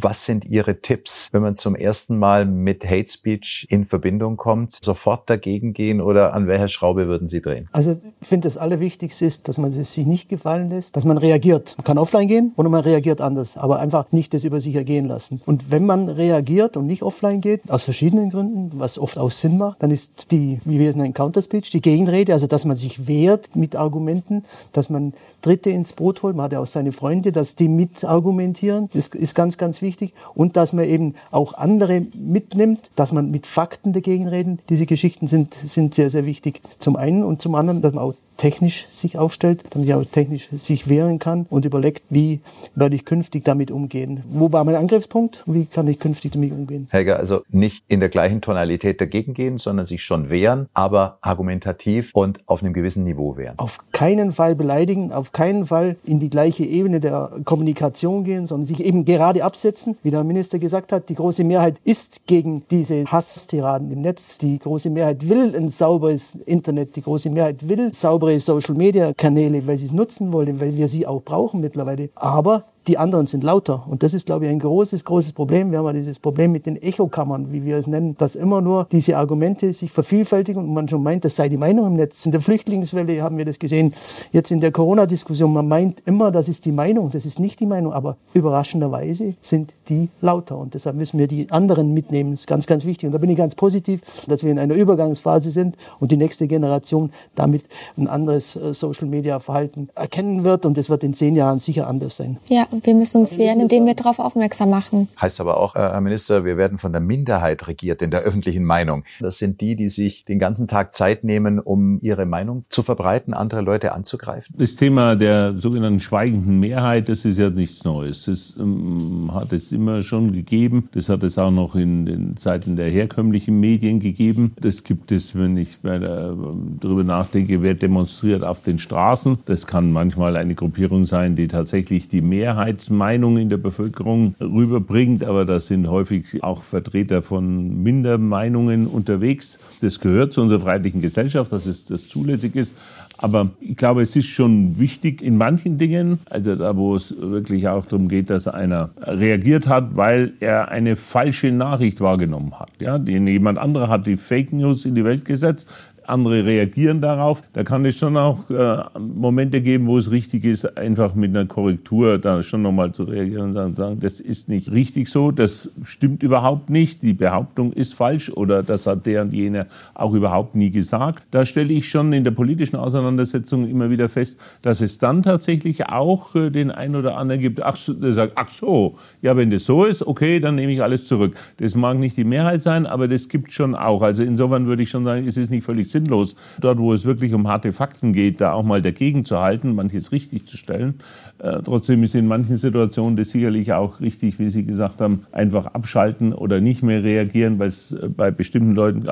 Was sind Ihre Tipps, wenn man zum ersten Mal mit Hate Speech in Verbindung kommt? Sofort dagegen gehen oder an welcher Schraube würden Sie drehen? Also für finde, das Allerwichtigste ist, dass man es sich nicht gefallen lässt, dass man reagiert. Man kann offline gehen oder man reagiert anders, aber einfach nicht das über sich ergehen lassen. Und wenn man reagiert und nicht offline geht, aus verschiedenen Gründen, was oft auch Sinn macht, dann ist die, wie wir es nennen, Counterspeech, die Gegenrede, also dass man sich wehrt mit Argumenten, dass man Dritte ins Boot holt, man hat ja auch seine Freunde, dass die mitargumentieren, das ist ganz, ganz wichtig. Und dass man eben auch andere mitnimmt, dass man mit Fakten dagegen reden. Diese Geschichten sind, sind sehr, sehr wichtig. Zum einen und zum anderen, dass man auch technisch sich aufstellt, damit ich auch technisch sich wehren kann und überlegt, wie werde ich künftig damit umgehen. Wo war mein Angriffspunkt? Wie kann ich künftig damit umgehen? Helga, also nicht in der gleichen Tonalität dagegen gehen, sondern sich schon wehren, aber argumentativ und auf einem gewissen Niveau wehren. Auf keinen Fall beleidigen, auf keinen Fall in die gleiche Ebene der Kommunikation gehen, sondern sich eben gerade absetzen. Wie der Minister gesagt hat, die große Mehrheit ist gegen diese Hasstiraden im Netz. Die große Mehrheit will ein sauberes Internet. Die große Mehrheit will saubere saubere Social-Media-Kanäle, weil sie es nutzen wollen, weil wir sie auch brauchen mittlerweile. Aber die anderen sind lauter. Und das ist, glaube ich, ein großes, großes Problem. Wir haben ja dieses Problem mit den Echokammern, wie wir es nennen, dass immer nur diese Argumente sich vervielfältigen und man schon meint, das sei die Meinung im Netz. In der Flüchtlingswelle haben wir das gesehen. Jetzt in der Corona-Diskussion, man meint immer, das ist die Meinung. Das ist nicht die Meinung, aber überraschenderweise sind die lauter. Und deshalb müssen wir die anderen mitnehmen. Das ist ganz, ganz wichtig. Und da bin ich ganz positiv, dass wir in einer Übergangsphase sind und die nächste Generation damit ein anderes äh, Social-Media-Verhalten erkennen wird. Und das wird in zehn Jahren sicher anders sein. Ja, wir müssen uns wehren, indem wir darauf aufmerksam machen. Heißt aber auch, äh, Herr Minister, wir werden von der Minderheit regiert in der öffentlichen Meinung. Das sind die, die sich den ganzen Tag Zeit nehmen, um ihre Meinung zu verbreiten, andere Leute anzugreifen. Das Thema der sogenannten schweigenden Mehrheit, das ist ja nichts Neues. Das ähm, hat es immer schon gegeben. Das hat es auch noch in den Zeiten der herkömmlichen Medien gegeben. Das gibt es, wenn ich darüber nachdenke, wer demonstriert auf den Straßen. Das kann manchmal eine Gruppierung sein, die tatsächlich die Mehrheit Mehrheitsmeinung in der Bevölkerung rüberbringt, aber das sind häufig auch Vertreter von Mindermeinungen unterwegs. Das gehört zu unserer freiheitlichen Gesellschaft, dass es das zulässig ist. Aber ich glaube, es ist schon wichtig in manchen Dingen, also da, wo es wirklich auch darum geht, dass einer reagiert hat, weil er eine falsche Nachricht wahrgenommen hat. Ja, jemand anderer hat die Fake News in die Welt gesetzt andere reagieren darauf. Da kann es schon auch äh, Momente geben, wo es richtig ist, einfach mit einer Korrektur da schon nochmal zu reagieren und sagen, das ist nicht richtig so, das stimmt überhaupt nicht, die Behauptung ist falsch oder das hat der und jener auch überhaupt nie gesagt. Da stelle ich schon in der politischen Auseinandersetzung immer wieder fest, dass es dann tatsächlich auch äh, den einen oder anderen gibt, ach, der sagt, ach so, ja, wenn das so ist, okay, dann nehme ich alles zurück. Das mag nicht die Mehrheit sein, aber das gibt schon auch. Also insofern würde ich schon sagen, es ist nicht völlig sinnlos, dort, wo es wirklich um harte Fakten geht, da auch mal dagegen zu halten, manches richtig zu stellen. Äh, trotzdem ist in manchen Situationen das sicherlich auch richtig, wie Sie gesagt haben, einfach abschalten oder nicht mehr reagieren, weil es äh, bei bestimmten Leuten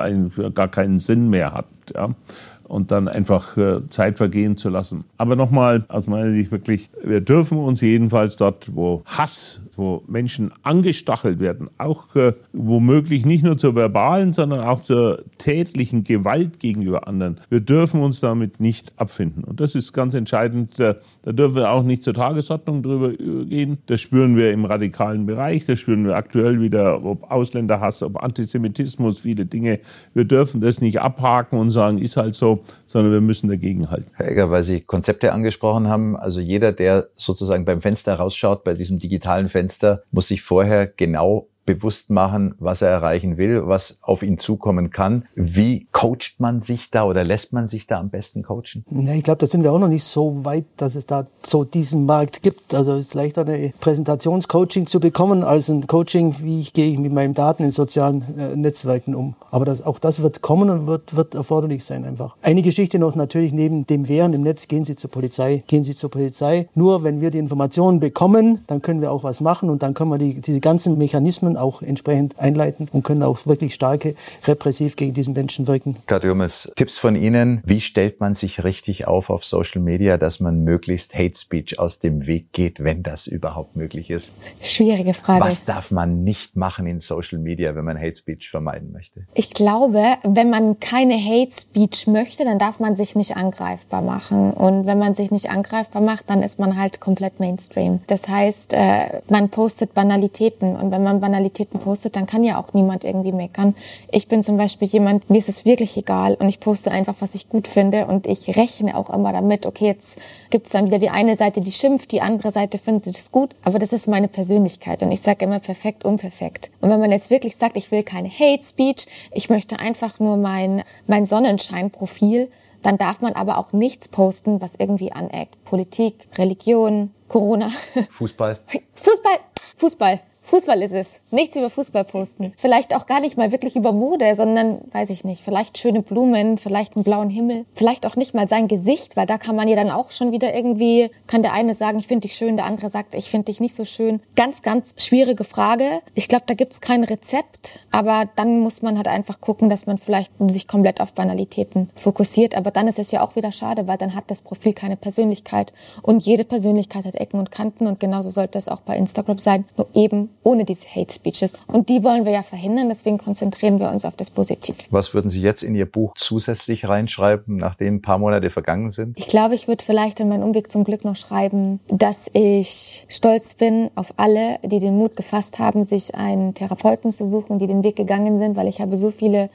gar keinen Sinn mehr hat. Ja und dann einfach äh, Zeit vergehen zu lassen. Aber nochmal, aus meiner Sicht wirklich, wir dürfen uns jedenfalls dort, wo Hass, wo Menschen angestachelt werden, auch äh, womöglich nicht nur zur verbalen, sondern auch zur tätlichen Gewalt gegenüber anderen, wir dürfen uns damit nicht abfinden. Und das ist ganz entscheidend. Äh, da dürfen wir auch nicht zur Tagesordnung drüber gehen. Das spüren wir im radikalen Bereich, das spüren wir aktuell wieder, ob Ausländerhass, ob Antisemitismus, viele Dinge. Wir dürfen das nicht abhaken und sagen, ist halt so sondern wir müssen dagegen halten. Herr Egger, weil Sie Konzepte angesprochen haben, also jeder, der sozusagen beim Fenster rausschaut, bei diesem digitalen Fenster, muss sich vorher genau bewusst machen, was er erreichen will, was auf ihn zukommen kann. Wie coacht man sich da oder lässt man sich da am besten coachen? Ich glaube, da sind wir auch noch nicht so weit, dass es da so diesen Markt gibt. Also es ist leichter eine Präsentationscoaching zu bekommen als ein Coaching, wie ich gehe mit meinen Daten in sozialen äh, Netzwerken um. Aber das, auch das wird kommen und wird, wird erforderlich sein einfach. Eine Geschichte noch natürlich neben dem Wehren im Netz, gehen Sie zur Polizei. Gehen Sie zur Polizei. Nur wenn wir die Informationen bekommen, dann können wir auch was machen und dann können wir die, diese ganzen Mechanismen auch entsprechend einleiten und können auch wirklich starke repressiv gegen diesen Menschen wirken. Kadiomes, Tipps von Ihnen. Wie stellt man sich richtig auf auf Social Media, dass man möglichst Hate Speech aus dem Weg geht, wenn das überhaupt möglich ist? Schwierige Frage. Was darf man nicht machen in Social Media, wenn man Hate Speech vermeiden möchte? Ich glaube, wenn man keine Hate Speech möchte, dann darf man sich nicht angreifbar machen. Und wenn man sich nicht angreifbar macht, dann ist man halt komplett Mainstream. Das heißt, äh, man postet Banalitäten. Und wenn man Banalitäten Banalitäten postet, dann kann ja auch niemand irgendwie meckern. Ich bin zum Beispiel jemand, mir ist es wirklich egal und ich poste einfach, was ich gut finde und ich rechne auch immer damit, okay, jetzt gibt es dann wieder die eine Seite, die schimpft, die andere Seite findet es gut, aber das ist meine Persönlichkeit und ich sage immer perfekt, unperfekt. Und wenn man jetzt wirklich sagt, ich will keine Hate Speech, ich möchte einfach nur mein, mein Sonnenschein-Profil, dann darf man aber auch nichts posten, was irgendwie aneckt. Politik, Religion, Corona. Fußball. Fußball, Fußball. Fußball ist es. Nichts über Fußball posten. Vielleicht auch gar nicht mal wirklich über Mode, sondern, weiß ich nicht, vielleicht schöne Blumen, vielleicht einen blauen Himmel, vielleicht auch nicht mal sein Gesicht, weil da kann man ja dann auch schon wieder irgendwie, kann der eine sagen, ich finde dich schön, der andere sagt, ich finde dich nicht so schön. Ganz, ganz schwierige Frage. Ich glaube, da gibt es kein Rezept, aber dann muss man halt einfach gucken, dass man vielleicht sich komplett auf Banalitäten fokussiert. Aber dann ist es ja auch wieder schade, weil dann hat das Profil keine Persönlichkeit. Und jede Persönlichkeit hat Ecken und Kanten und genauso sollte es auch bei Instagram sein. Nur eben ohne diese Hate Speeches. Und die wollen wir ja verhindern, deswegen konzentrieren wir uns auf das Positive. Was würden Sie jetzt in Ihr Buch zusätzlich reinschreiben, nachdem ein paar Monate vergangen sind? Ich glaube, ich würde vielleicht in meinem Umweg zum Glück noch schreiben, dass ich stolz bin auf alle, die den Mut gefasst haben, sich einen Therapeuten zu suchen, die den Weg gegangen sind, weil ich habe so viele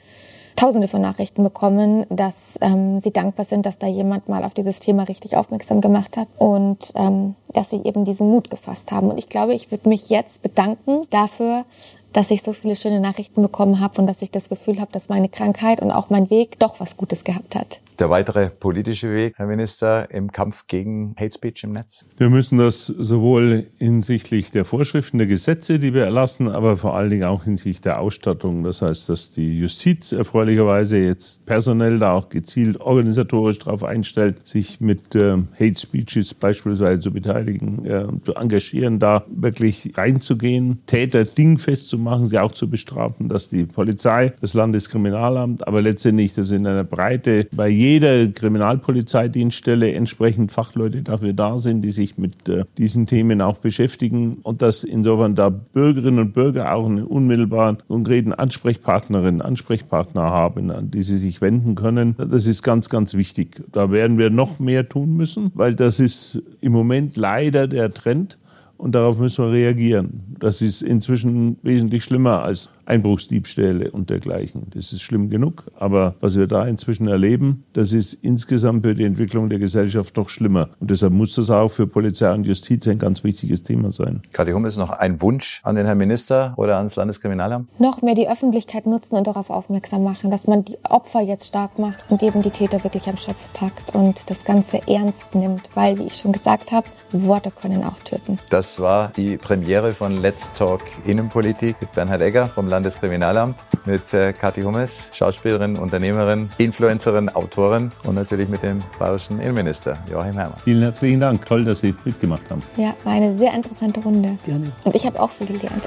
Tausende von Nachrichten bekommen, dass ähm, sie dankbar sind, dass da jemand mal auf dieses Thema richtig aufmerksam gemacht hat und ähm, dass sie eben diesen Mut gefasst haben. Und ich glaube, ich würde mich jetzt bedanken dafür, dass ich so viele schöne Nachrichten bekommen habe und dass ich das Gefühl habe, dass meine Krankheit und auch mein Weg doch was Gutes gehabt hat. Der weitere politische Weg, Herr Minister, im Kampf gegen Hate Speech im Netz? Wir müssen das sowohl hinsichtlich der Vorschriften, der Gesetze, die wir erlassen, aber vor allen Dingen auch hinsichtlich der Ausstattung. Das heißt, dass die Justiz erfreulicherweise jetzt personell da auch gezielt organisatorisch darauf einstellt, sich mit äh, Hate Speeches beispielsweise zu beteiligen, äh, zu engagieren, da wirklich reinzugehen, Täter dingfest zu machen, sie auch zu bestrafen, dass die Polizei, das Landeskriminalamt, aber letztendlich das in einer Breite bei jeder Kriminalpolizeidienststelle entsprechend Fachleute dafür da sind, die sich mit äh, diesen Themen auch beschäftigen und dass insofern da Bürgerinnen und Bürger auch einen unmittelbaren, konkreten Ansprechpartnerinnen, Ansprechpartner haben, an die sie sich wenden können. Das ist ganz, ganz wichtig. Da werden wir noch mehr tun müssen, weil das ist im Moment leider der Trend und darauf müssen wir reagieren. Das ist inzwischen wesentlich schlimmer als Einbruchsdiebstähle und dergleichen. Das ist schlimm genug. Aber was wir da inzwischen erleben, das ist insgesamt für die Entwicklung der Gesellschaft doch schlimmer. Und deshalb muss das auch für Polizei und Justiz ein ganz wichtiges Thema sein. Kathi Hummels, noch ein Wunsch an den Herrn Minister oder ans Landeskriminalamt? Noch mehr die Öffentlichkeit nutzen und darauf aufmerksam machen, dass man die Opfer jetzt stark macht und eben die Täter wirklich am Schopf packt und das Ganze ernst nimmt. Weil, wie ich schon gesagt habe, Worte können auch töten. Das war die Premiere von Let's Talk Innenpolitik mit Bernhard Egger vom Landeskriminalamt, mit äh, Kathi Hummels, Schauspielerin, Unternehmerin, Influencerin, Autorin und natürlich mit dem bayerischen Innenminister Joachim Herrmann. Vielen herzlichen Dank. Toll, dass Sie mitgemacht haben. Ja, war eine sehr interessante Runde. Gerne. Und ich habe auch viel gelernt.